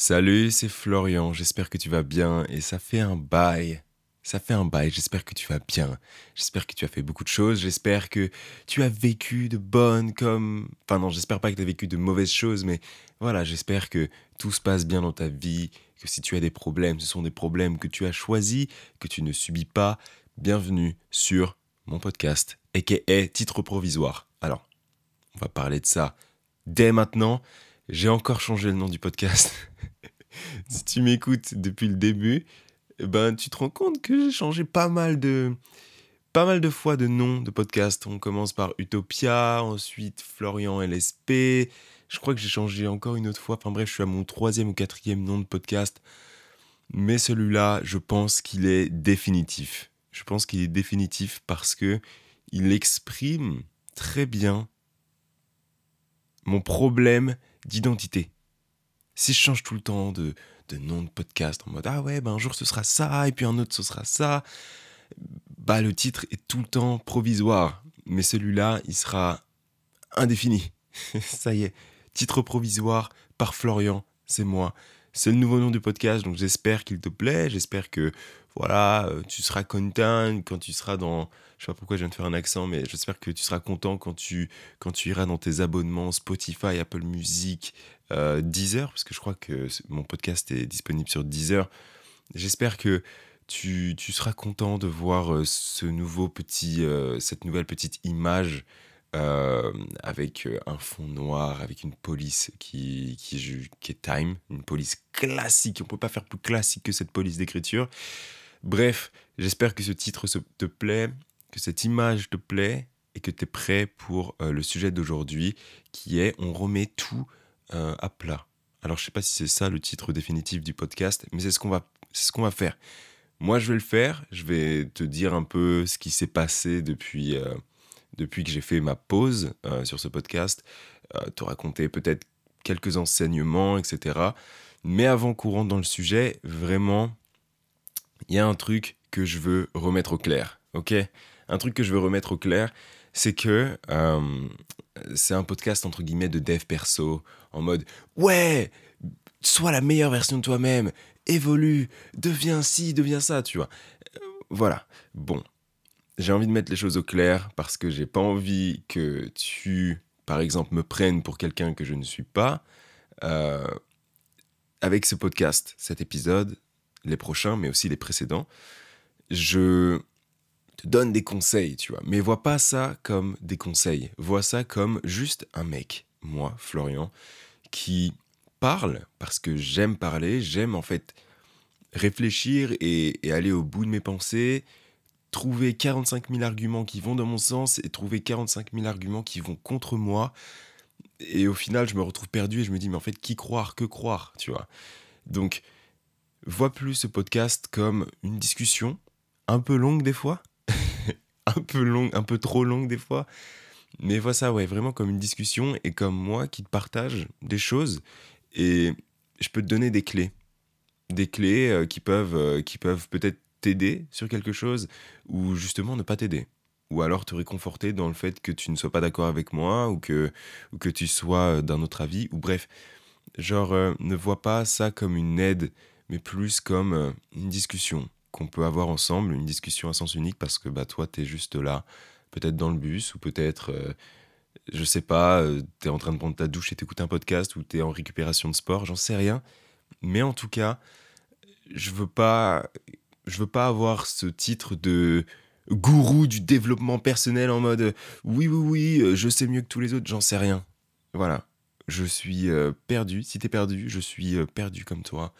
Salut, c'est Florian, j'espère que tu vas bien et ça fait un bail. Ça fait un bail, j'espère que tu vas bien. J'espère que tu as fait beaucoup de choses, j'espère que tu as vécu de bonnes comme... Enfin non, j'espère pas que tu as vécu de mauvaises choses, mais voilà, j'espère que tout se passe bien dans ta vie, que si tu as des problèmes, ce sont des problèmes que tu as choisis, que tu ne subis pas. Bienvenue sur mon podcast, est titre provisoire. Alors, on va parler de ça dès maintenant. J'ai encore changé le nom du podcast. si tu m'écoutes depuis le début, eh ben tu te rends compte que j'ai changé pas mal de pas mal de fois de nom de podcast. On commence par Utopia, ensuite Florian LSP. Je crois que j'ai changé encore une autre fois. Enfin bref, je suis à mon troisième ou quatrième nom de podcast. Mais celui-là, je pense qu'il est définitif. Je pense qu'il est définitif parce que il exprime très bien mon problème d'identité. Si je change tout le temps de, nom de podcast en mode ah ouais, ben un jour ce sera ça, et puis un autre ce sera ça, bah le titre est tout le temps provisoire. Mais celui-là, il sera indéfini. ça y est, titre provisoire par Florian, c'est moi. C'est le nouveau nom du podcast, donc j'espère qu'il te plaît, j'espère que voilà, euh, tu seras content quand tu seras dans. Je sais pas pourquoi je viens de faire un accent, mais j'espère que tu seras content quand tu, quand tu iras dans tes abonnements Spotify, Apple Music, euh, Deezer, parce que je crois que mon podcast est disponible sur Deezer. J'espère que tu, tu, seras content de voir euh, ce nouveau petit, cette nouvelle petite image avec un fond noir, avec une police qui, qui, est time, une police classique. On peut pas faire plus classique que cette police d'écriture. Bref, j'espère que ce titre te plaît, que cette image te plaît et que tu es prêt pour euh, le sujet d'aujourd'hui qui est on remet tout euh, à plat. Alors je sais pas si c'est ça le titre définitif du podcast, mais c'est ce qu'on va, ce qu'on va faire. Moi je vais le faire, je vais te dire un peu ce qui s'est passé depuis, euh, depuis que j'ai fait ma pause sur ce podcast, te raconter peut-être quelques enseignements, etc. Mais avant rentre dans le sujet, vraiment, il y a un truc que je veux remettre au clair, ok? Un truc que je veux remettre au clair, c'est que euh, c'est un podcast entre guillemets de dev perso, en mode ouais, sois la meilleure version de toi-même, évolue, deviens ci, deviens ça, tu vois. Euh, voilà. Bon, j'ai envie de mettre les choses au clair parce que j'ai pas envie que tu, par exemple, me prennes pour quelqu'un que je ne suis pas. Euh, avec ce podcast, cet épisode, les prochains, mais aussi les précédents, je te donne des conseils, tu vois. Mais vois pas ça comme des conseils. Vois ça comme juste un mec, moi, Florian, qui parle parce que j'aime parler, j'aime en fait réfléchir et, aller au bout de mes pensées, trouver 45 000 arguments qui vont dans mon sens et trouver 45 000 arguments qui vont contre moi. Et au final, je me retrouve perdu et je me dis, mais en fait, qui croire, que croire, tu vois. Donc, vois plus ce podcast comme une discussion, un peu longue des fois, un peu longue, un peu trop longue des fois, mais vois ça ouais vraiment comme une discussion et comme moi qui te partage des choses et je peux te donner des clés, des clés euh, qui peuvent euh, qui peuvent peut-être t'aider sur quelque chose ou justement ne pas t'aider? Ou alors te réconforter dans le fait que tu ne sois pas d'accord avec moi ou que ou que tu sois d'un autre avis ou bref genre euh, ne vois pas ça comme une aide mais plus comme euh, une discussion qu'on peut avoir ensemble, une discussion à sens unique parce que bah, toi, tu es juste là, peut-être dans le bus ou peut-être, euh, je sais pas, euh, tu es en train de prendre ta douche et t'écoutes un podcast ou tu es en récupération de sport, j'en sais rien. Mais en tout cas, je veux pas, je veux pas avoir ce titre de gourou du développement personnel en mode oui, oui, oui, je sais mieux que tous les autres, j'en sais rien. Voilà. Je suis perdu. Si t'es perdu, je suis perdu comme toi.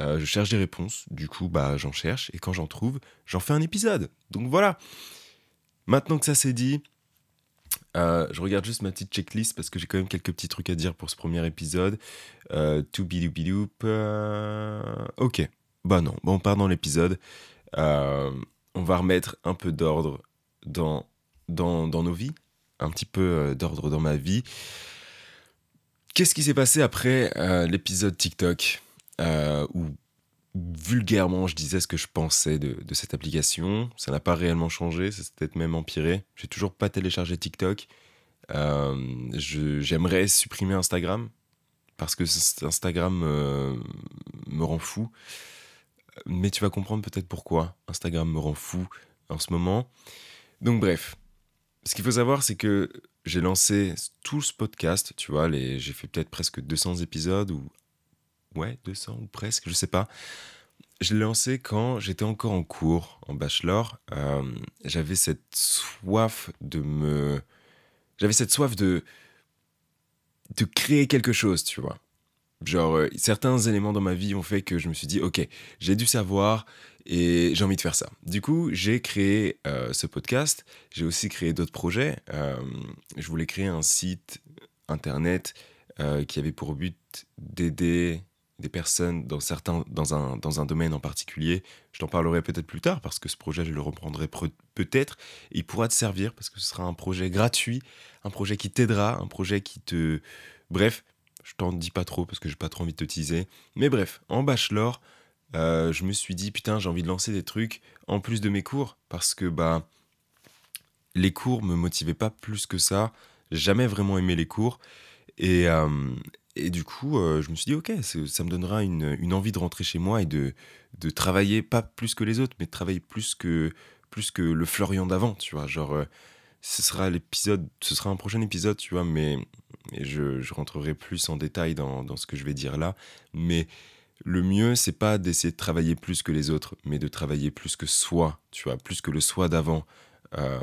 Euh, je cherche des réponses, du coup, bah, j'en cherche, et quand j'en trouve, j'en fais un épisode. Donc voilà. Maintenant que ça c'est dit, euh, je regarde juste ma petite checklist parce que j'ai quand même quelques petits trucs à dire pour ce premier épisode. Euh, to bidoup euh, ok. Bah non, on part dans l'épisode. on va remettre un peu d'ordre dans, nos vies, un petit peu d'ordre dans ma vie. Qu'est-ce qui s'est passé après l'épisode TikTok euh, où vulgairement je disais ce que je pensais de, cette application. Ça n'a pas réellement changé, ça s'est peut-être même empiré. J'ai toujours pas téléchargé TikTok. Euh, j'aimerais supprimer Instagram parce que Instagram me rend fou. Mais tu vas comprendre peut-être pourquoi Instagram me rend fou en ce moment. Donc bref, ce qu'il faut savoir, c'est que j'ai lancé tout ce podcast, tu vois, j'ai fait peut-être presque 200 épisodes, ou ouais, 200 ou presque, je sais pas. Je l'ai lancé quand j'étais encore en cours, en bachelor. Euh, j'avais cette soif de me... J'avais cette soif de... de créer quelque chose, tu vois. Genre, euh, certains éléments dans ma vie ont fait que je me suis dit, ok, j'ai dû savoir et j'ai envie de faire ça. Du coup, j'ai créé euh, ce podcast. J'ai aussi créé d'autres projets. Euh, je voulais créer un site internet qui avait pour but d'aider des personnes dans, certains, dans, un, dans un domaine en particulier. Je t'en parlerai peut-être plus tard parce que ce projet, je le reprendrai peut-être. Il pourra te servir parce que ce sera un projet gratuit, un projet qui t'aidera, un projet qui te... Bref, je t'en dis pas trop parce que j'ai pas trop envie de te teaser. Mais bref, en bachelor, euh, je me suis dit putain, j'ai envie de lancer des trucs en plus de mes cours parce que bah les cours me motivaient pas plus que ça. Jamais vraiment aimé les cours et, euh, du coup, euh, je me suis dit ok, ça me donnera une, envie de rentrer chez moi et de, de travailler pas plus que les autres, mais de travailler plus que plus que le Florian d'avant, tu vois, genre ce sera l'épisode, ce sera un prochain épisode, tu vois, mais je, je, rentrerai plus en détail dans, ce que je vais dire là. Mais le mieux, c'est pas d'essayer de travailler plus que les autres, mais de travailler plus que soi, tu vois, plus que le soi d'avant. Euh,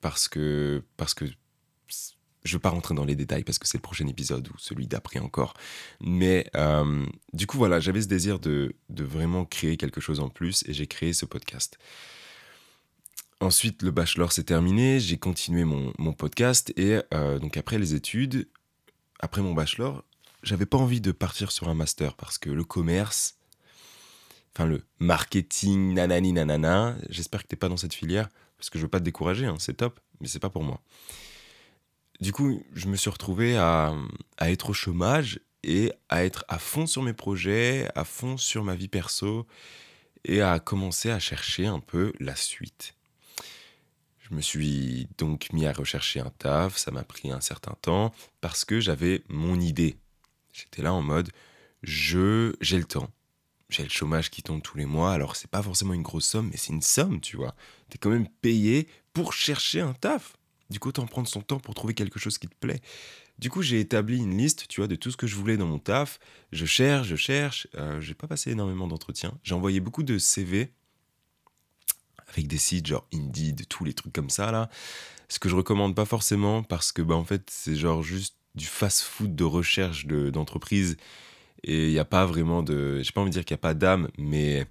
parce que, parce que je veux pas rentrer dans les détails parce que c'est le prochain épisode ou celui d'après encore. Mais euh, du coup, voilà, j'avais ce désir de, de vraiment créer quelque chose en plus et j'ai créé ce podcast. Ensuite, le bachelor s'est terminé, j'ai continué mon, podcast et euh, donc après les études, après mon bachelor, j'avais pas envie de partir sur un master parce que le commerce, enfin le marketing, nanani nanana, j'espère que t'es pas dans cette filière parce que je veux pas te décourager, hein, c'est top, mais c'est pas pour moi. Du coup, je me suis retrouvé à, à être au chômage et à être à fond sur mes projets, à fond sur ma vie perso et à commencer à chercher un peu la suite. Je me suis donc mis à rechercher un taf, ça m'a pris un certain temps parce que j'avais mon idée. J'étais là en mode je j'ai le temps. J'ai le chômage qui tombe tous les mois, alors c'est pas forcément une grosse somme, mais c'est une somme, tu vois. T'es quand même payé pour chercher un taf. Du coup, autant prendre son temps pour trouver quelque chose qui te plaît. Du coup, j'ai établi une liste, tu vois, de tout ce que je voulais dans mon taf. Je cherche, je cherche. Euh, j'ai pas passé énormément d'entretiens. J'ai envoyé beaucoup de CV avec des sites genre Indeed, tous les trucs comme ça là. Ce que je recommande pas forcément parce que bah en fait c'est genre juste du fast-food de recherche d'entreprise et il n'y a pas vraiment de, j'ai pas envie de dire qu'il n'y a pas d'âme, mais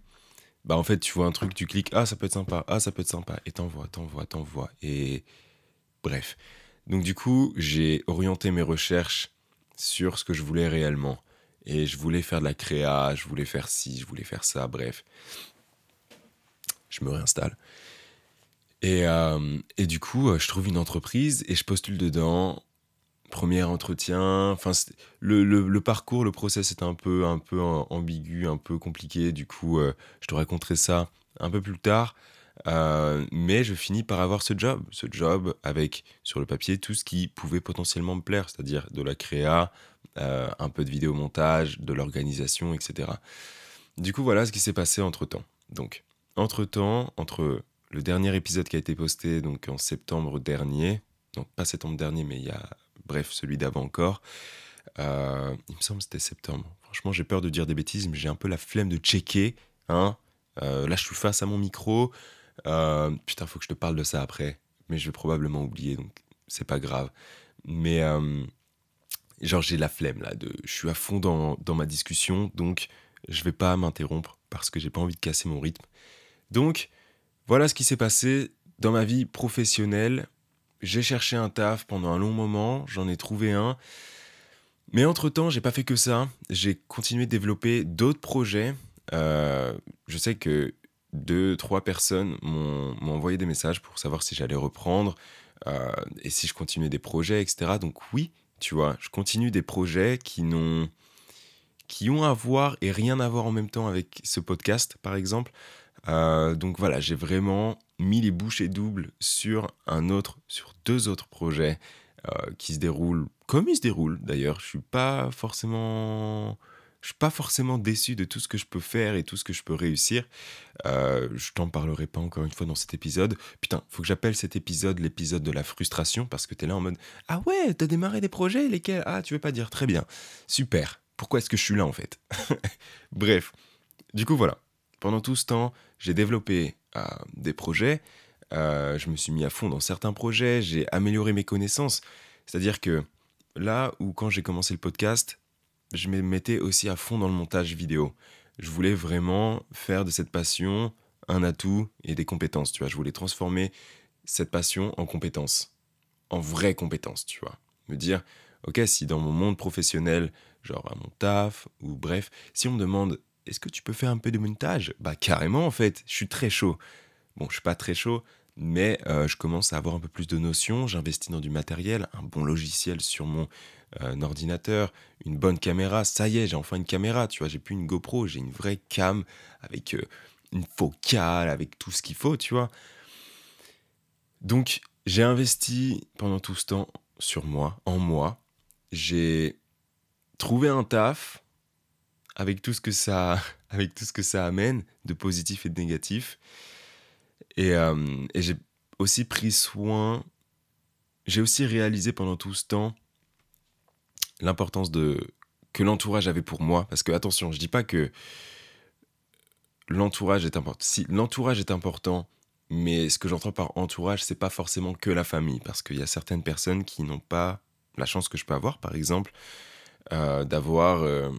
bah en fait tu vois un truc, tu cliques, ah ça peut être sympa, ah ça peut être sympa, et t'envoies, t'envoies, t'envoies, et bref. Donc du coup j'ai orienté mes recherches sur ce que je voulais réellement. Et je voulais faire de la créa, je voulais faire ci, je voulais faire ça, bref je me réinstalle. Et, euh, et du coup, euh, je trouve une entreprise et je postule dedans. Premier entretien. Enfin, le, le, parcours, le process est un peu, un peu ambigu, un peu compliqué. Du coup, euh, je te raconterai ça un peu plus tard. mais je finis par avoir ce job, ce job avec sur le papier tout ce qui pouvait potentiellement me plaire, c'est-à-dire de la créa, un peu de vidéo montage, de l'organisation, etc. Du coup, voilà ce qui s'est passé entre temps. Donc, entre-temps, entre le dernier épisode qui a été posté donc en septembre dernier, non pas septembre dernier, mais il y a, bref, celui d'avant encore, euh, il me semble que c'était septembre. Franchement, j'ai peur de dire des bêtises, mais j'ai un peu la flemme de checker. Hein euh, là, je suis face à mon micro. Euh, putain, faut que je te parle de ça après. Mais je vais probablement oublier, donc c'est pas grave. Mais genre, j'ai la flemme là. De, je suis à fond dans, dans ma discussion, donc je vais pas m'interrompre parce que j'ai pas envie de casser mon rythme. Donc, voilà ce qui s'est passé dans ma vie professionnelle. J'ai cherché un taf pendant un long moment, j'en ai trouvé un. Mais entre-temps, j'ai pas fait que ça. J'ai continué de développer d'autres projets. Euh, je sais que deux, trois personnes m'ont envoyé des messages pour savoir si j'allais reprendre euh, et si je continuais des projets, etc. Donc oui, tu vois, je continue des projets qui n'ont qui ont à voir et rien à voir en même temps avec ce podcast, par exemple. Euh, donc voilà, j'ai vraiment mis les bouchées doubles sur un autre, sur deux autres projets euh, qui se déroulent comme il se déroule d'ailleurs. Je suis pas forcément je suis pas forcément déçu de tout ce que je peux faire et tout ce que je peux réussir. Euh, je t'en parlerai pas encore une fois dans cet épisode. Putain, faut que j'appelle cet épisode l'épisode de la frustration parce que tu es là en mode Ah ouais, t'as démarré des projets, lesquels? Ah, tu veux pas dire Très bien, super. Pourquoi est-ce que je suis là en fait? Bref, du coup voilà. Pendant tout ce temps, j'ai développé euh, des projets. Euh, je me suis mis à fond dans certains projets. J'ai amélioré mes connaissances. C'est-à-dire que là où quand j'ai commencé le podcast, je me mettais aussi à fond dans le montage vidéo. Je voulais vraiment faire de cette passion un atout et des compétences, tu vois. Je voulais transformer cette passion en compétences, en vraies compétences, tu vois. Me dire, ok, si dans mon monde professionnel, genre à mon taf, ou bref, si on me demande, est-ce que tu peux faire un peu de montage? Bah carrément en fait, je suis très chaud. Bon, je suis pas très chaud, mais euh, je commence à avoir un peu plus de notions. J'investis dans du matériel, un bon logiciel sur mon un ordinateur, une bonne caméra. Ça y est, j'ai enfin une caméra, tu vois. J'ai plus une GoPro, j'ai une vraie cam avec euh, une focale, avec tout ce qu'il faut, tu vois. Donc, j'ai investi pendant tout ce temps sur moi, en moi. J'ai trouvé un taf avec tout ce que ça, avec tout ce que ça amène de positif et de négatif. Et, euh, et j'ai aussi pris soin. J'ai aussi réalisé pendant tout ce temps l'importance de que l'entourage avait pour moi. Parce que, attention, je dis pas que l'entourage est important. Si l'entourage est important, mais ce que j'entends par entourage, c'est pas forcément que la famille. Parce qu'il y a certaines personnes qui n'ont pas la chance que je peux avoir, par exemple, euh, d'avoir euh,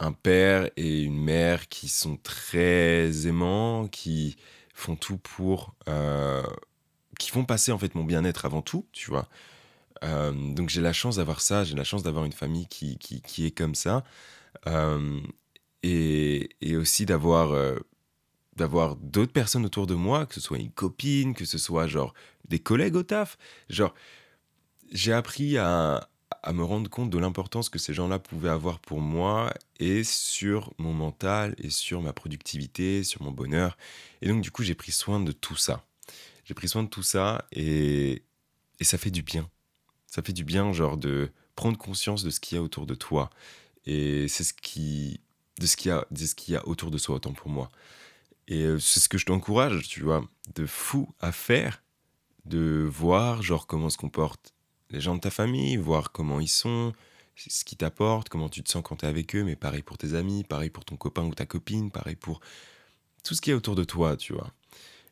un père et une mère qui sont très aimants, qui font tout pour. Euh, qui font passer en fait mon bien-être avant tout, tu vois. Euh, donc j'ai la chance d'avoir ça, j'ai la chance d'avoir une famille qui, qui, est comme ça. Euh, et, et, aussi d'avoir d'avoir d'autres personnes autour de moi, que ce soit une copine, que ce soit genre des collègues au taf. Genre, j'ai appris à, à me rendre compte de l'importance que ces gens-là pouvaient avoir pour moi et sur mon mental et sur ma productivité, sur mon bonheur. Et donc du coup, j'ai pris soin de tout ça. J'ai pris soin de tout ça et, et ça fait du bien ça fait du bien, genre, de prendre conscience de ce qu'il y a autour de toi. Et c'est ce qui. de ce qu'il y, a, de ce qu'il y a autour de soi, autant pour moi. Et euh, c'est ce que je t'encourage, tu vois, de fou à faire, de voir, genre, comment se comportent les gens de ta famille, voir comment ils sont, ce qu'ils t'apportent, comment tu te sens quand tu es avec eux, mais pareil pour tes amis, pareil pour ton copain ou ta copine, pareil pour tout ce qui est autour de toi, tu vois.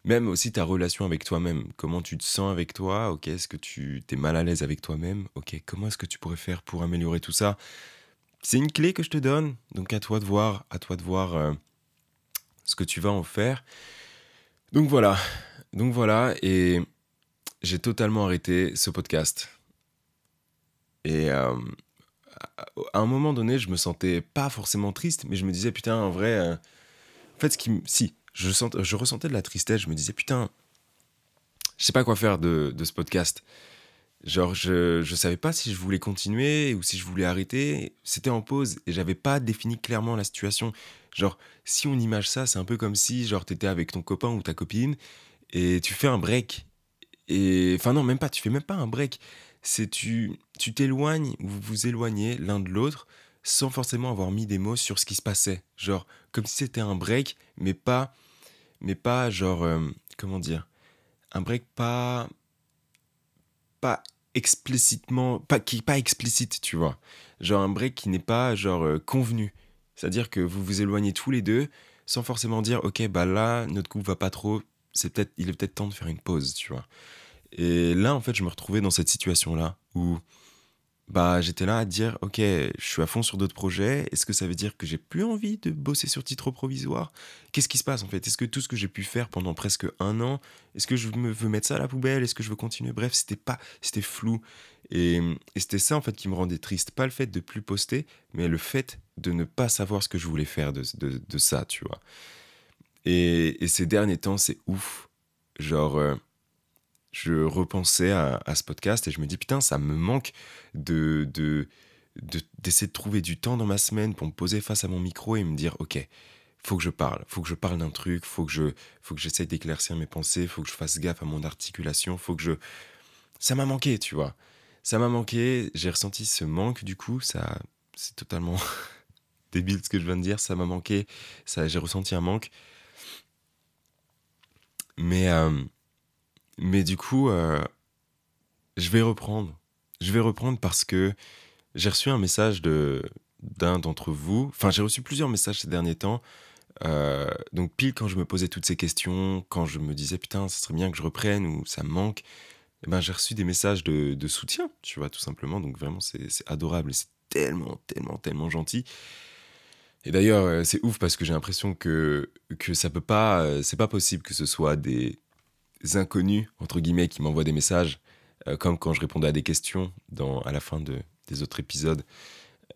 Même aussi ta relation avec toi-même. Comment tu te sens avec toi? Ok, est-ce que tu es mal à l'aise avec toi-même? Ok, comment est-ce que tu pourrais faire pour améliorer tout ça? C'est une clé que je te donne. Donc à toi de voir, à toi de voir euh, ce que tu vas en faire. Donc voilà, donc voilà, et j'ai totalement arrêté ce podcast. Et euh, à un moment donné, je me sentais pas forcément triste, mais je me disais putain, en vrai, euh, en fait, si, je, je ressentais de la tristesse. Je me disais, putain, je sais pas quoi faire de, ce podcast. Genre, je, je savais pas si je voulais continuer ou si je voulais arrêter. C'était en pause et j'avais pas défini clairement la situation. Genre, si on image ça, c'est un peu comme si, genre, t'étais avec ton copain ou ta copine et tu fais un break. Et, enfin, non, même pas, tu fais même pas un break. C'est tu, tu t'éloignes ou vous vous éloignez l'un de l'autre sans forcément avoir mis des mots sur ce qui se passait. Genre, comme si c'était un break, mais pas mais pas genre, euh, comment dire, un break pas, pas explicitement, pas, qui pas explicite, tu vois. Genre un break qui n'est pas genre euh, convenu. C'est-à-dire que vous vous éloignez tous les deux sans forcément dire, ok, bah là, notre couple va pas trop, c'est peut-être, il est peut-être temps de faire une pause, tu vois. Et là, en fait, je me retrouvais dans cette situation-là où bah j'étais là à dire ok je suis à fond sur d'autres projets. Est-ce que ça veut dire que j'ai plus envie de bosser sur titre provisoire? Qu'est-ce qui se passe en fait? Est-ce que tout ce que j'ai pu faire pendant presque un an est-ce que je me veux mettre ça à la poubelle? Est-ce que je veux continuer? Bref c'était pas c'était flou. Et, c'était ça en fait qui me rendait triste. Pas le fait de plus poster mais le fait de ne pas savoir ce que je voulais faire de, de, ça tu vois et, ces derniers temps c'est ouf genre euh, je repensais à, ce podcast et je me dis putain ça me manque de, de, d'essayer de, trouver du temps dans ma semaine pour me poser face à mon micro et me dire ok faut que je parle faut que je parle d'un truc faut que je faut que j'essaye d'éclaircir mes pensées faut que je fasse gaffe à mon articulation faut que je ça m'a manqué tu vois ça m'a manqué, j'ai ressenti ce manque du coup, ça c'est totalement débile ce que je viens de dire, ça m'a manqué, ça j'ai ressenti un manque. Mais euh, mais du coup euh, je vais reprendre. Je vais reprendre parce que j'ai reçu un message de d'un d'entre vous, enfin j'ai reçu plusieurs messages ces derniers temps euh, donc pile quand je me posais toutes ces questions, quand je me disais putain, ça serait bien que je reprenne ou ça me manque, eh ben, j'ai reçu des messages de, soutien, tu vois, tout simplement. Donc vraiment, c'est adorable c'est tellement, tellement, tellement gentil. Et d'ailleurs, euh, c'est ouf parce que j'ai l'impression que, que ça peut pas, euh, c'est pas possible que ce soit des inconnus, entre guillemets, qui m'envoient des messages, comme quand je répondais à des questions à la fin de, des autres épisodes.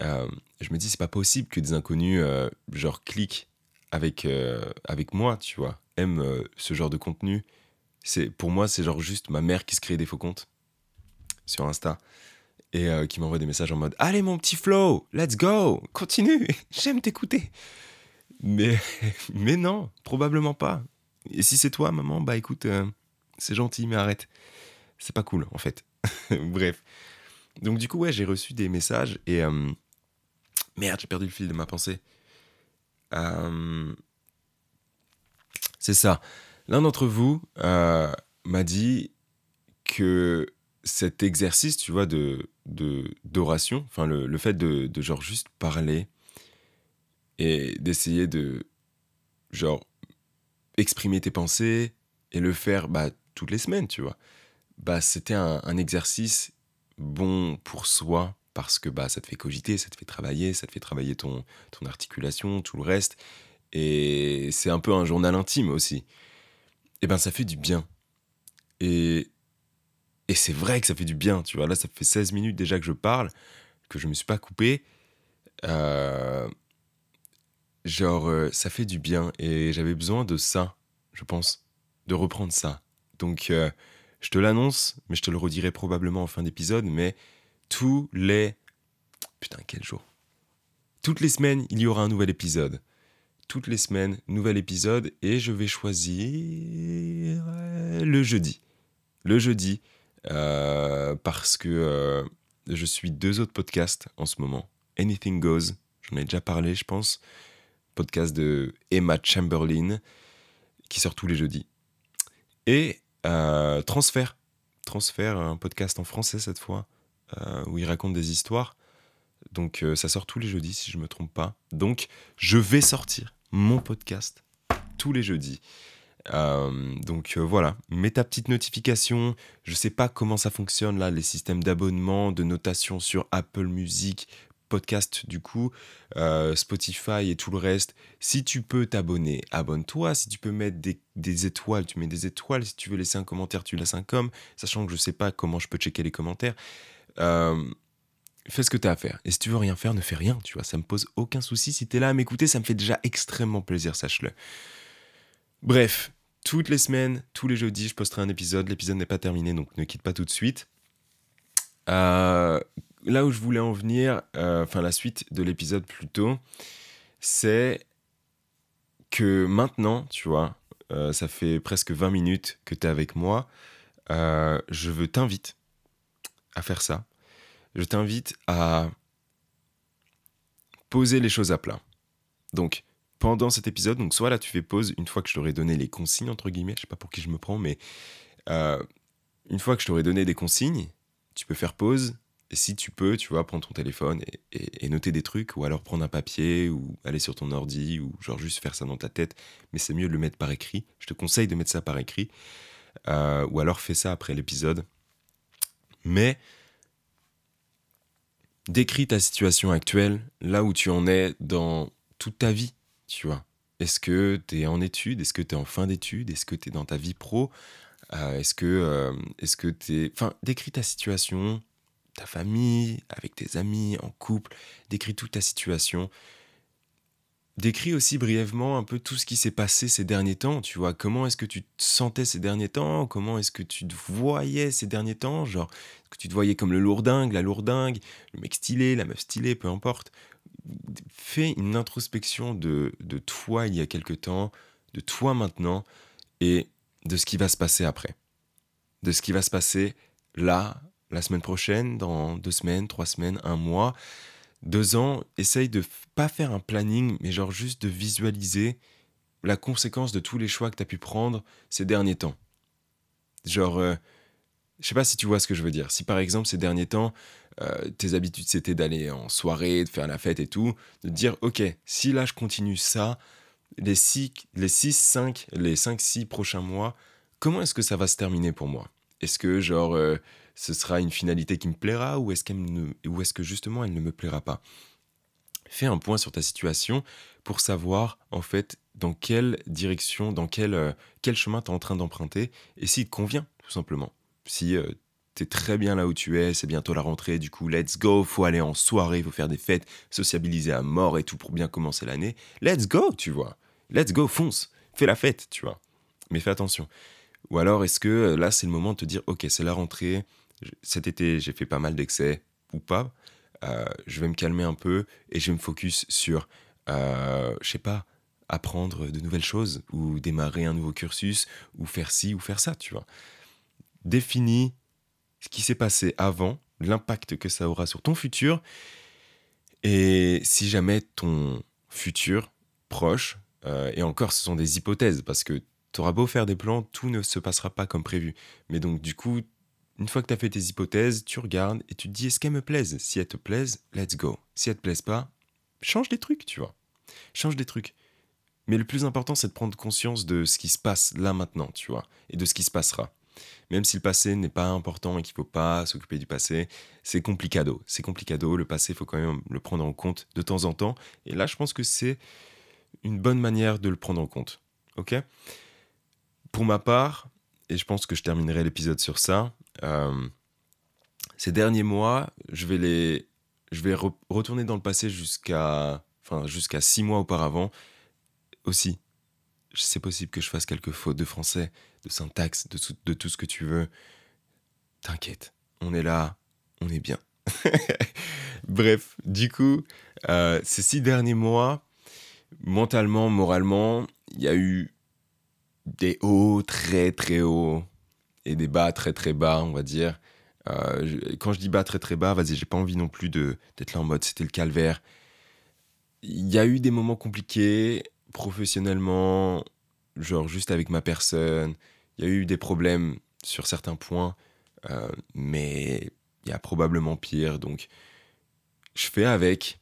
je me dis, c'est pas possible que des inconnus, genre, cliquent avec, euh, avec moi, tu vois, aime euh, ce genre de contenu. Pour moi, c'est genre juste ma mère qui se crée des faux comptes sur Insta et euh, qui m'envoie des messages en mode Allez, mon petit Flo, let's go, continue, j'aime t'écouter. Mais, mais non, probablement pas. Et si c'est toi, maman, bah écoute, c'est gentil, mais arrête. C'est pas cool, en fait. Bref. Donc, du coup, ouais, j'ai reçu des messages et. merde, j'ai perdu le fil de ma pensée. Euh, c'est ça. L'un d'entre vous euh, m'a dit que cet exercice, tu vois, de d'oration, enfin le, fait de, de, genre juste parler et d'essayer de genre exprimer tes pensées et le faire bah, toutes les semaines, tu vois. Bah, c'était un, un, exercice bon pour soi, parce que bah, ça te fait cogiter, ça te fait travailler, ça te fait travailler ton, ton articulation, tout le reste. Et c'est un peu un journal intime aussi. Et eh ben ça fait du bien. Et, et c'est vrai que ça fait du bien, tu vois. Là, ça fait 16 minutes déjà que je parle, que je me suis pas coupé. Euh, genre, euh, ça fait du bien. Et j'avais besoin de ça, je pense, de reprendre ça. Donc, euh, je te l'annonce, mais je te le redirai probablement en fin d'épisode, mais tous les... Putain, quel jour Toutes les semaines, il y aura un nouvel épisode. Toutes les semaines, nouvel épisode, et je vais choisir le jeudi. Le jeudi, parce que euh, je suis deux autres podcasts en ce moment. Anything Goes, j'en ai déjà parlé, je pense. Podcast de Emma Chamberlain, qui sort tous les jeudis. Et Transfert. Transfert, un podcast en français cette fois, euh, où il raconte des histoires. Donc euh, ça sort tous les jeudis si je ne me trompe pas. Donc je vais sortir mon podcast tous les jeudis. Euh, donc voilà, mets ta petite notification. Je sais pas comment ça fonctionne là, les systèmes d'abonnement, de notation sur Apple Music, podcast du coup, Spotify et tout le reste. Si tu peux t'abonner, abonne-toi. Si tu peux mettre des, étoiles, tu mets des étoiles. Si tu veux laisser un commentaire, tu laisses un com. Sachant que je sais pas comment je peux checker les commentaires. Euh, fais ce que tu as à faire. Et si tu veux rien faire, ne fais rien, tu vois. Ça me pose aucun souci. Si tu es là à m'écouter, ça me fait déjà extrêmement plaisir, sache-le. Bref, toutes les semaines, tous les jeudis, je posterai un épisode. L'épisode n'est pas terminé, donc ne quitte pas tout de suite. Euh, là où je voulais en venir, euh, enfin la suite de l'épisode plutôt, c'est que maintenant, tu vois, ça fait presque 20 minutes que tu es avec moi. je veux t'inviter à faire ça, je t'invite à poser les choses à plat. Donc, pendant cet épisode, donc soit là tu fais pause une fois que je t'aurai donné les consignes, entre guillemets, je sais pas pour qui je me prends, mais euh, une fois que je t'aurai donné des consignes, tu peux faire pause. Et si tu peux, tu vois, prendre ton téléphone et, noter des trucs, ou alors prendre un papier, ou aller sur ton ordi, ou genre juste faire ça dans ta tête. Mais c'est mieux de le mettre par écrit. Je te conseille de mettre ça par écrit. Euh, ou alors fais ça après l'épisode mais décris ta situation actuelle, là où tu en es dans toute ta vie, tu vois. Est-ce que tu es en études Est-ce que tu es en fin d'études Est-ce que tu es dans ta vie pro? Euh, Est-ce que euh, est-ce que tu es... Enfin, décris ta situation, ta famille, avec tes amis, en couple. Décris toute ta situation. Décris aussi brièvement un peu tout ce qui s'est passé ces derniers temps, tu vois. Comment est-ce que tu te sentais ces derniers temps? Comment est-ce que tu te voyais ces derniers temps? Genre, est-ce que tu te voyais comme le lourdingue, la lourdingue, le mec stylé, la meuf stylée, peu importe. Fais une introspection de, de toi il y a quelque temps, de toi maintenant, et de ce qui va se passer après. De ce qui va se passer là, la semaine prochaine, dans deux semaines, trois semaines, un mois, deux ans, essaye de pas faire un planning, mais genre juste de visualiser la conséquence de tous les choix que tu as pu prendre ces derniers temps. Genre, euh, je sais pas si tu vois ce que je veux dire. Si par exemple ces derniers temps, euh, tes habitudes c'était d'aller en soirée, de faire la fête et tout, de dire, ok, si là je continue ça, les 6, les 6, 5, les 5, 6 prochains mois, comment est-ce que ça va se terminer pour moi? Est-ce que genre euh, ce sera une finalité qui me plaira ou est-ce, qu'elle ou est-ce que justement elle ne me plaira pas? Fais un point sur ta situation pour savoir en fait dans quelle direction, dans quel, euh, quel chemin tu es en train d'emprunter et s'il te convient tout simplement. Si tu es très bien là où tu es, c'est bientôt la rentrée, du coup let's go, faut aller en soirée, faut faire des fêtes, sociabiliser à mort et tout pour bien commencer l'année, let's go, tu vois. Let's go, fonce, fais la fête, tu vois. Mais fais attention. Ou alors est-ce que euh, là c'est le moment de te dire ok c'est la rentrée, cet été j'ai fait pas mal d'excès ou pas, euh, je vais me calmer un peu et je vais me focus sur, euh, je sais pas, apprendre de nouvelles choses ou démarrer un nouveau cursus ou faire ci ou faire ça, tu vois. Définis ce qui s'est passé avant, l'impact que ça aura sur ton futur et si jamais ton futur proche, euh, et encore ce sont des hypothèses parce que tu auras beau faire des plans, tout ne se passera pas comme prévu. Mais donc du coup, une fois que tu as fait tes hypothèses, tu regardes et tu te dis est-ce qu'elles me plaisent? Si elles te plaisent, let's go. Si elles te plaisent pas, change des trucs, tu vois. Change des trucs. Mais le plus important, c'est de prendre conscience de ce qui se passe là maintenant, tu vois, et de ce qui se passera. Même si le passé n'est pas important et qu'il ne faut pas s'occuper du passé, c'est complicado. C'est complicado. Le passé, il faut quand même le prendre en compte de temps en temps. Et là, je pense que c'est une bonne manière de le prendre en compte. Ok? Pour ma part, et je pense que je terminerai l'épisode sur ça, euh, ces derniers mois, je vais, les, je vais retourner dans le passé jusqu'à enfin, jusqu'à six mois auparavant. Aussi, c'est possible que je fasse quelques fautes de français, de syntaxe, de, tout ce que tu veux. T'inquiète, on est là, on est bien. Bref, du coup, euh, ces six derniers mois, mentalement, moralement, il y a eu des hauts très très hauts et des bas très très bas, on va dire. Euh, quand je dis bas très très bas, vas-y, j'ai pas envie non plus d'être là en mode c'était le calvaire. Il y a eu des moments compliqués professionnellement, genre juste avec ma personne. Il y a eu des problèmes sur certains points, euh, mais il y a probablement pire. Donc, je fais avec.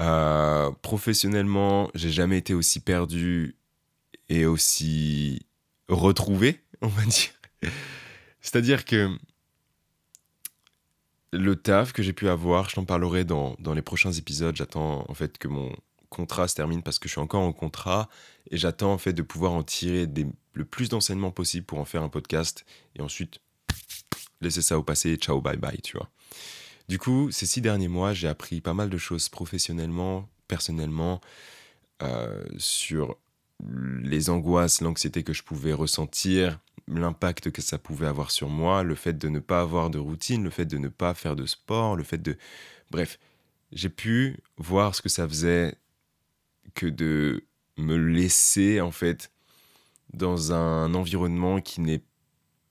Euh, professionnellement, j'ai jamais été aussi perdu et aussi retrouvé, on va dire. C'est-à-dire que le taf que j'ai pu avoir, je t'en parlerai dans, dans les prochains épisodes. J'attends en fait que mon contrat se termine parce que je suis encore en contrat et j'attends en fait de pouvoir en tirer le plus d'enseignements possible pour en faire un podcast et ensuite laisser ça au passé et ciao bye bye, tu vois. Du coup, ces six derniers mois, j'ai appris pas mal de choses professionnellement, personnellement, euh, sur les angoisses, l'anxiété que je pouvais ressentir, l'impact que ça pouvait avoir sur moi, le fait de ne pas avoir de routine, le fait de ne pas faire de sport, le fait de... Bref, j'ai pu voir ce que ça faisait que de me laisser en fait dans un environnement qui n'est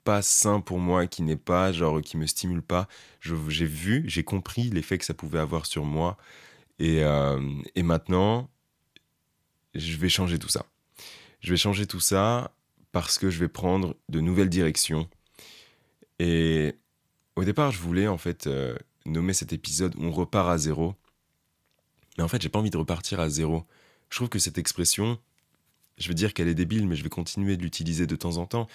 pas sain pour moi, qui n'est pas genre qui me stimule pas. J'ai vu, j'ai compris l'effet que ça pouvait avoir sur moi et, euh, et maintenant je vais changer tout ça. Je vais changer tout ça parce que je vais prendre de nouvelles directions. Et au départ, je voulais en fait euh, nommer cet épisode On repart à zéro. Mais en fait, j'ai pas envie de repartir à zéro. Je trouve que cette expression, je veux dire qu'elle est débile, mais je vais continuer de l'utiliser de temps en temps.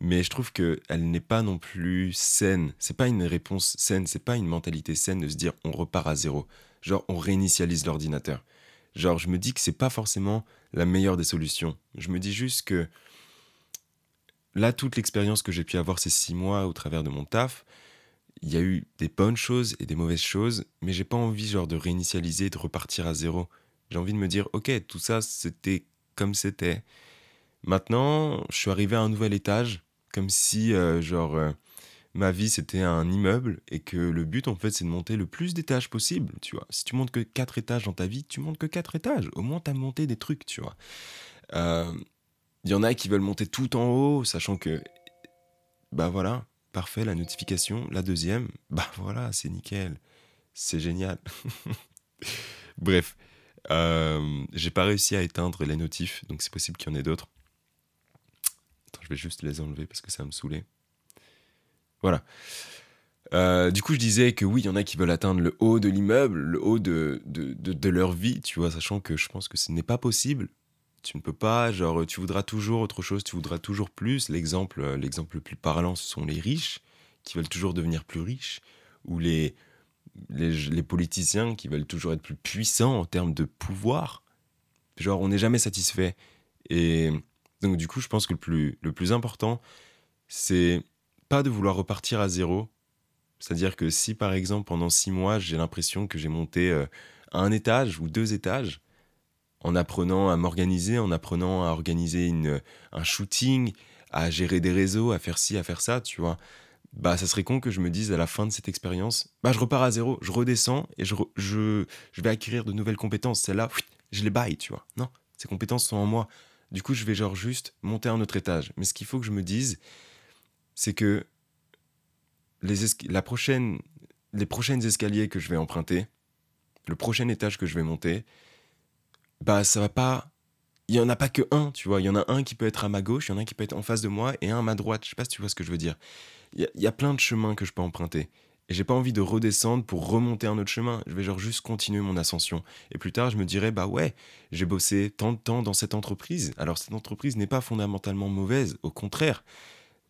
Mais je trouve qu'elle n'est pas non plus saine. C'est pas une réponse saine, c'est pas une mentalité saine de se dire on repart à zéro. Genre on réinitialise l'ordinateur. Genre, je me dis que c'est pas forcément la meilleure des solutions. Je me dis juste que là, toute l'expérience que j'ai pu avoir ces six mois au travers de mon taf, il y a eu des bonnes choses et des mauvaises choses, mais j'ai pas envie genre de réinitialiser, de repartir à zéro. J'ai envie de me dire, ok, tout ça, c'était comme c'était. Maintenant, je suis arrivé à un nouvel étage, comme si, euh, genre, euh, ma vie c'était un immeuble et que le but en fait c'est de monter le plus d'étages possible, tu vois. Si tu montes que 4 étages dans ta vie, tu montes que 4 étages. Au moins tu as monté des trucs, tu vois. Il euh, y en a qui veulent monter tout en haut, sachant que, bah voilà, parfait, la notification, la deuxième, bah voilà, c'est nickel, c'est génial. Bref, j'ai pas réussi à éteindre les notifs, donc c'est possible qu'il y en ait d'autres. Attends, je vais juste les enlever parce que ça va me saouler. Voilà. Euh, du coup, je disais que oui, il y en a qui veulent atteindre le haut de l'immeuble, le haut de, de, de, leur vie, tu vois, sachant que je pense que ce n'est pas possible. Tu ne peux pas, genre, tu voudras toujours autre chose, tu voudras toujours plus. L'exemple, euh, l'exemple le plus parlant, ce sont les riches qui veulent toujours devenir plus riches, ou les, les, politiciens qui veulent toujours être plus puissants en termes de pouvoir. Genre, on n'est jamais satisfait. Et donc, du coup, je pense que le plus, le plus important, c'est pas de vouloir repartir à zéro. C'est-à-dire que si, par exemple, pendant six mois, j'ai l'impression que j'ai monté euh, un étage ou deux étages, en apprenant à m'organiser, en apprenant à organiser une, un shooting, à gérer des réseaux, à faire ci, à faire ça, tu vois. Bah, ça serait con que je me dise à la fin de cette expérience, bah, je repars à zéro, je redescends et je, je, je vais acquérir de nouvelles compétences. Celles-là, je les baille, tu vois. Non, ces compétences sont en moi. Du coup, je vais genre juste monter un autre étage. Mais ce qu'il faut que je me dise, c'est que les, la prochaine, les prochaines escaliers que je vais emprunter, le prochain étage que je vais monter, bah ça va pas. Il y en a pas que un, tu vois. Il y en a un qui peut être à ma gauche, il y en a un qui peut être en face de moi et un à ma droite. Je sais pas si tu vois ce que je veux dire. Il y, a plein de chemins que je peux emprunter. Et j'ai pas envie de redescendre pour remonter un autre chemin. Je vais genre juste continuer mon ascension. Et plus tard, je me dirais, bah ouais, j'ai bossé tant de temps dans cette entreprise. Alors cette entreprise n'est pas fondamentalement mauvaise, au contraire.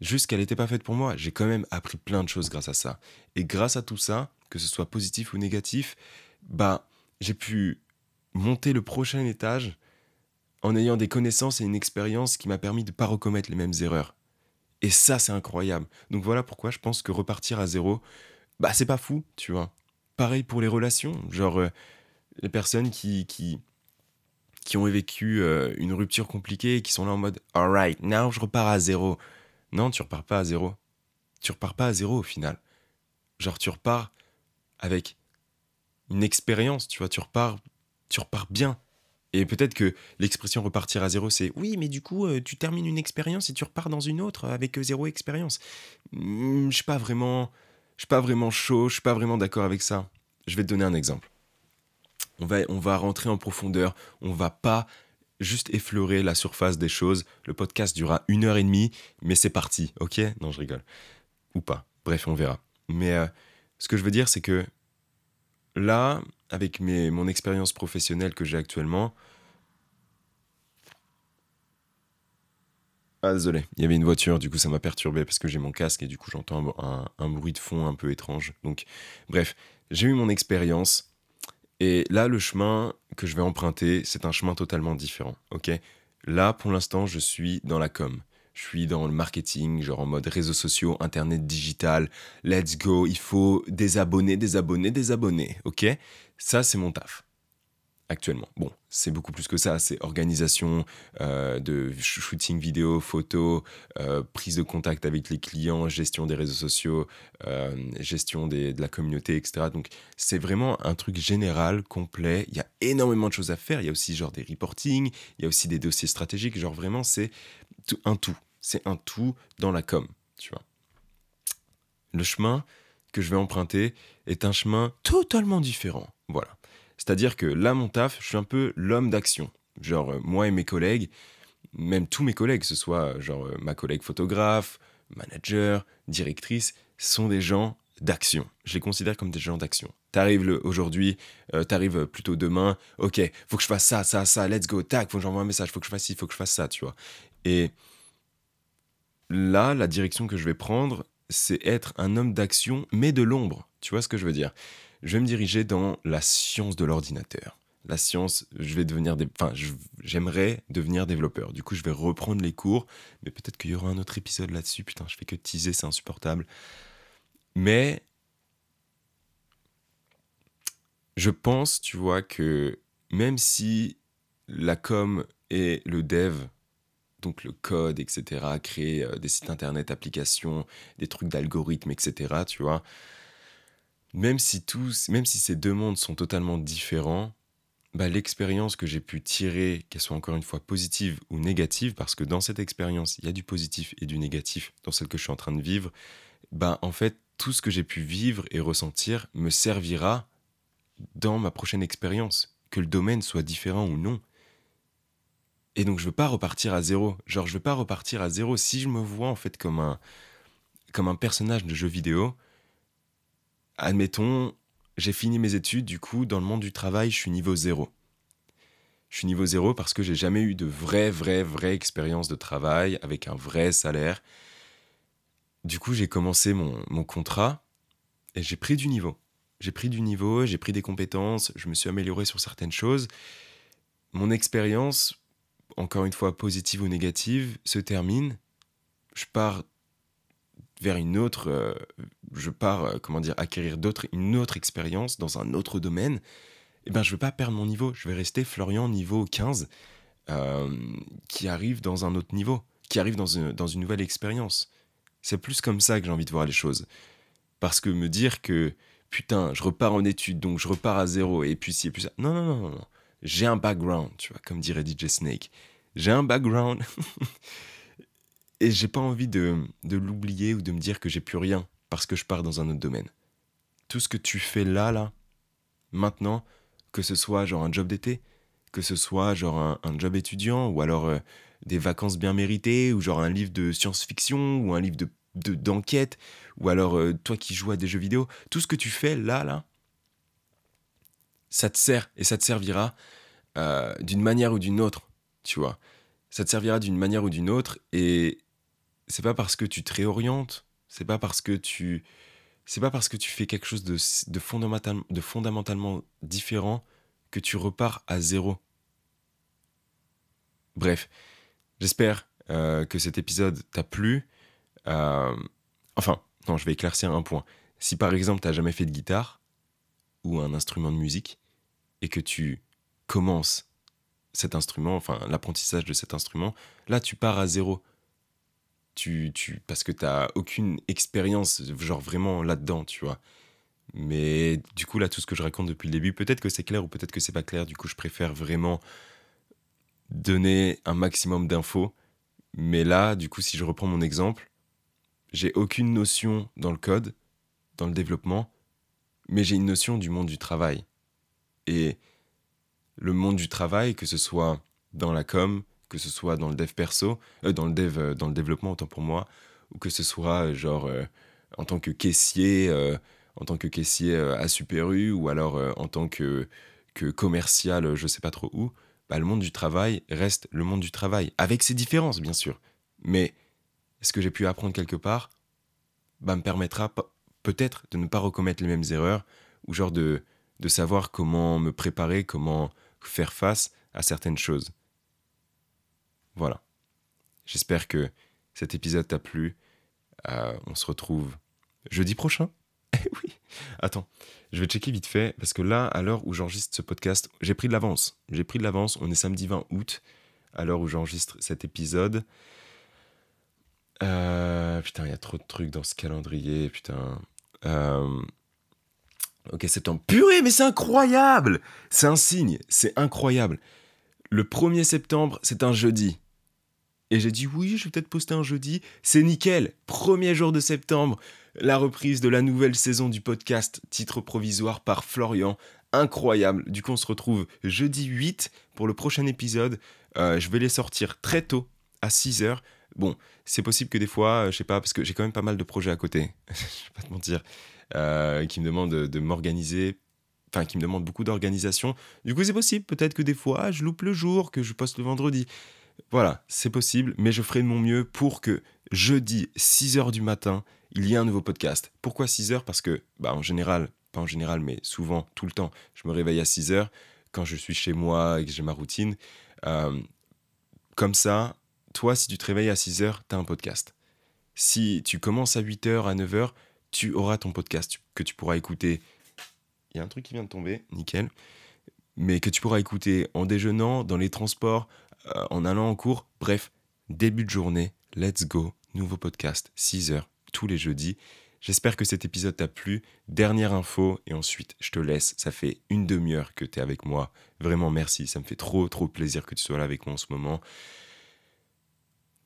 Juste qu'elle n'était pas faite pour moi. J'ai quand même appris plein de choses grâce à ça. Et grâce à tout ça, que ce soit positif ou négatif, bah j'ai pu monter le prochain étage en ayant des connaissances et une expérience qui m'a permis de ne pas recommettre les mêmes erreurs. Et ça, c'est incroyable. Donc voilà pourquoi je pense que repartir à zéro, bah c'est pas fou, tu vois. Pareil pour les relations, genre euh, les personnes qui, qui, qui ont vécu euh, une rupture compliquée et qui sont là en mode Alright, now je repars à zéro. Non, tu repars pas à zéro. Tu repars pas à zéro au final. Genre tu repars avec une expérience, tu vois, tu repars tu repars bien. Et peut-être que l'expression repartir à zéro, c'est oui, mais du coup, euh, tu termines une expérience et tu repars dans une autre avec euh, zéro expérience. Hmm, je suis pas vraiment, je suis pas vraiment chaud, je suis pas vraiment d'accord avec ça. Je vais te donner un exemple. On va, on va rentrer en profondeur. On va pas juste effleurer la surface des choses. Le podcast durera une heure et demie, mais c'est parti, ok? Non, je rigole. Ou pas. Bref, on verra. Mais euh, ce que je veux dire, c'est que là, avec mes, mon expérience professionnelle que j'ai actuellement, Ah, désolé, il y avait une voiture, du coup ça m'a perturbé parce que j'ai mon casque et du coup j'entends un, un, bruit de fond un peu étrange. Donc, bref, j'ai eu mon expérience et là, le chemin que je vais emprunter, c'est un chemin totalement différent. Ok? Là, pour l'instant, je suis dans la com. Je suis dans le marketing, genre en mode réseaux sociaux, internet digital, let's go, il faut des abonnés, des abonnés, des abonnés, ok? Ça, c'est mon taf, actuellement. Bon, c'est beaucoup plus que ça, c'est organisation euh, de shooting vidéo, photo, euh, prise de contact avec les clients, gestion des réseaux sociaux, euh, gestion de la communauté, etc. Donc, c'est vraiment un truc général, complet, il y a énormément de choses à faire, il y a aussi genre des reporting, il y a aussi des dossiers stratégiques, genre vraiment, c'est un tout c'est un tout dans la com, tu vois. Le chemin que je vais emprunter est un chemin totalement différent. Voilà. C'est-à-dire que là, mon taf, je suis un peu l'homme d'action. Genre, euh, moi et mes collègues, même tous mes collègues, que ce soit euh, genre euh, ma collègue photographe, manager, directrice, sont des gens d'action. Je les considère comme des gens d'action. T'arrives aujourd'hui, t'arrives plutôt demain, ok, faut que je fasse ça, ça, ça, let's go, tac, faut que j'envoie un message, faut que je fasse ci, faut que je fasse ça, tu vois. Et là, la direction que je vais prendre, c'est être un homme d'action, mais de l'ombre. Tu vois ce que je veux dire? Je vais me diriger dans la science de l'ordinateur. La science, je vais devenir des... Enfin, j'aimerais devenir développeur. Du coup, je vais reprendre les cours, mais peut-être qu'il y aura un autre épisode là-dessus. Putain, je fais que teaser, c'est insupportable. Mais je pense, tu vois, que même si la com et le dev donc le code, etc., créer euh, des sites internet, applications, des trucs d'algorithmes, etc., tu vois. Même si, tous, même si ces deux mondes sont totalement différents, bah, l'expérience que j'ai pu tirer, qu'elle soit encore une fois positive ou négative, parce que dans cette expérience, il y a du positif et du négatif dans celle que je suis en train de vivre, ben en fait, tout ce que j'ai pu vivre et ressentir me servira dans ma prochaine expérience, que le domaine soit différent ou non. Et donc je veux pas repartir à zéro. Genre je veux pas repartir à zéro. Si je me vois en fait comme un, comme un personnage de jeu vidéo, admettons, j'ai fini mes études, du coup, dans le monde du travail, je suis niveau zéro. Je suis niveau zéro parce que j'ai jamais eu de vraie, vraie, vraie expérience de travail avec un vrai salaire. Du coup, j'ai commencé mon, mon contrat et j'ai pris du niveau. J'ai pris du niveau, j'ai pris des compétences, je me suis amélioré sur certaines choses. Mon expérience, encore une fois positive ou négative, se termine. Je pars vers une autre, euh, je pars, euh, comment dire, acquérir d'autres, une autre expérience dans un autre domaine. Eh ben, je veux pas perdre mon niveau. Je vais rester Florian niveau 15, euh, qui arrive dans un autre niveau, qui arrive dans une, dans une nouvelle expérience. C'est plus comme ça que j'ai envie de voir les choses. Parce que me dire que, putain, je repars en études, donc je repars à zéro, et puis si, et puis ça. Non, non, non, non, non j'ai un background, tu vois, comme dirait DJ Snake. J'ai un background. et j'ai pas envie de, de l'oublier ou de me dire que j'ai plus rien parce que je pars dans un autre domaine. Tout ce que tu fais là, là, maintenant, que ce soit genre un job d'été, que ce soit genre un, job étudiant, ou alors euh, des vacances bien méritées, ou genre un livre de science-fiction, ou un livre de d'enquête, ou alors euh, toi qui joues à des jeux vidéo, tout ce que tu fais là, là, ça te sert et ça te servira euh, d'une manière ou d'une autre, tu vois. Ça te servira d'une manière ou d'une autre et c'est pas parce que tu te réorientes, c'est pas parce que tu c'est pas parce que tu fais quelque chose de, fondamentalement différent que tu repars à zéro. Bref, j'espère euh, que cet épisode t'a plu. Euh, enfin, non, je vais éclaircir un point. Si par exemple t'as jamais fait de guitare, ou un instrument de musique et que tu commences cet instrument, enfin l'apprentissage de cet instrument, là tu pars à zéro. Tu, tu, parce que tu n'as aucune expérience, genre vraiment là-dedans, tu vois. Mais du coup, là, tout ce que je raconte depuis le début, peut-être que c'est clair ou peut-être que c'est pas clair. Du coup, je préfère vraiment donner un maximum d'infos. Mais là, du coup, si je reprends mon exemple, j'ai aucune notion dans le code, dans le développement, mais j'ai une notion du monde du travail. Et le monde du travail, que ce soit dans la com, que ce soit dans le dev perso, euh, dans, le dev, euh, dans le développement autant pour moi, ou que ce soit euh, genre en tant que caissier, en tant que caissier à Super U, ou alors en tant que, que commercial, je sais pas trop où, bah, le monde du travail reste le monde du travail, avec ses différences bien sûr. Mais ce que j'ai pu apprendre quelque part bah, me permettra peut-être de ne pas recommettre les mêmes erreurs, ou genre de, de savoir comment me préparer, comment faire face à certaines choses. Voilà. J'espère que cet épisode t'a plu. Euh, on se retrouve jeudi prochain. Eh oui. Attends, je vais checker vite fait parce que là, à l'heure où j'enregistre ce podcast, j'ai pris de l'avance. J'ai pris de l'avance. On est samedi 20 août, à l'heure où j'enregistre cet épisode. Euh, putain, il y a trop de trucs dans ce calendrier. Putain. Euh, ok, septembre. Purée, mais c'est incroyable C'est un signe, c'est incroyable. Le 1er septembre, c'est un jeudi. Et j'ai dit oui, je vais peut-être poster un jeudi. C'est nickel. Premier jour de septembre, la reprise de la nouvelle saison du podcast, titre provisoire par Florian. Incroyable. Du coup, on se retrouve jeudi 8 pour le prochain épisode. Euh, je vais les sortir très tôt, à 6h. Bon, c'est possible que des fois, euh, je sais pas, parce que j'ai quand même pas mal de projets à côté, je vais pas te mentir, euh, qui me demandent de, m'organiser, enfin qui me demandent beaucoup d'organisation. Du coup, c'est possible, peut-être que des fois, je loupe le jour, que je poste le vendredi. Voilà, c'est possible, mais je ferai de mon mieux pour que jeudi, 6h du matin, il y ait un nouveau podcast. Pourquoi 6h Parce que, bah, en général, pas en général, mais souvent, tout le temps, je me réveille à 6h quand je suis chez moi et que j'ai ma routine. Euh, comme ça, toi, si tu te réveilles à 6 heures, tu as un podcast. Si tu commences à 8 heures, à 9 heures, tu auras ton podcast que tu pourras écouter. Il y a un truc qui vient de tomber, nickel. Mais que tu pourras écouter en déjeunant, dans les transports, euh, en allant en cours. Bref, début de journée, let's go. Nouveau podcast, 6 heures, tous les jeudis. J'espère que cet épisode t'a plu. Dernière info, et ensuite je te laisse. Ça fait une demi-heure que tu es avec moi. Vraiment merci, ça me fait trop trop plaisir que tu sois là avec moi en ce moment.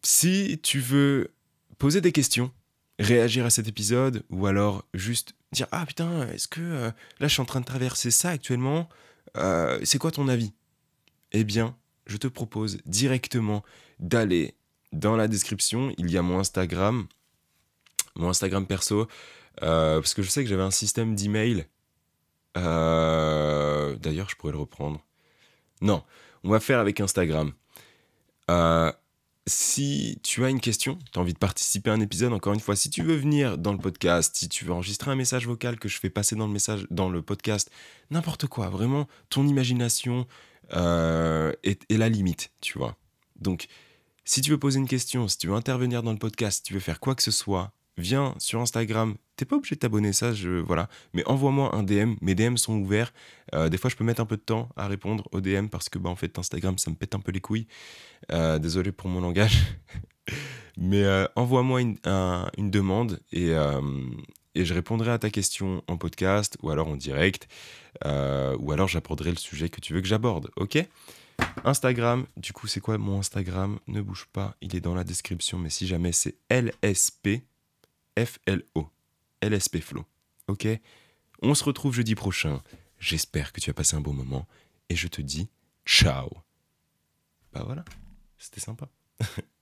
Si tu veux poser des questions, réagir à cet épisode ou alors juste dire ah putain est-ce que euh, là je suis en train de traverser ça actuellement euh, c'est quoi ton avis? Eh bien je te propose directement d'aller dans la description. Il y a mon Instagram mon Instagram perso euh, parce que je sais que j'avais un système d'email. D'ailleurs je pourrais le reprendre. Non on va faire avec Instagram. Si tu as une question, tu as envie de participer à un épisode, encore une fois, si tu veux venir dans le podcast, si tu veux enregistrer un message vocal que je fais passer dans le message, dans le podcast, n'importe quoi, vraiment, ton imagination euh, est, la limite, tu vois. Donc, si tu veux poser une question, si tu veux intervenir dans le podcast, si tu veux faire quoi que ce soit, viens sur Instagram. T'es pas obligé de t'abonner, ça, je, voilà. Mais envoie-moi un DM. Mes DM sont ouverts. Euh, des fois, je peux mettre un peu de temps à répondre aux DM parce que, bah, en fait, Instagram, ça me pète un peu les couilles. Euh, désolé pour mon langage. Mais euh, envoie-moi une, demande et, et je répondrai à ta question en podcast ou alors en direct. ou alors j'aborderai le sujet que tu veux que j'aborde. Ok? Instagram, du coup, c'est quoi mon Instagram? Ne bouge pas, il est dans la description. Mais si jamais c'est LSP F-L-O. Ok? On se retrouve jeudi prochain. J'espère que tu as passé un bon moment. Et je te dis ciao. Bah voilà, c'était sympa.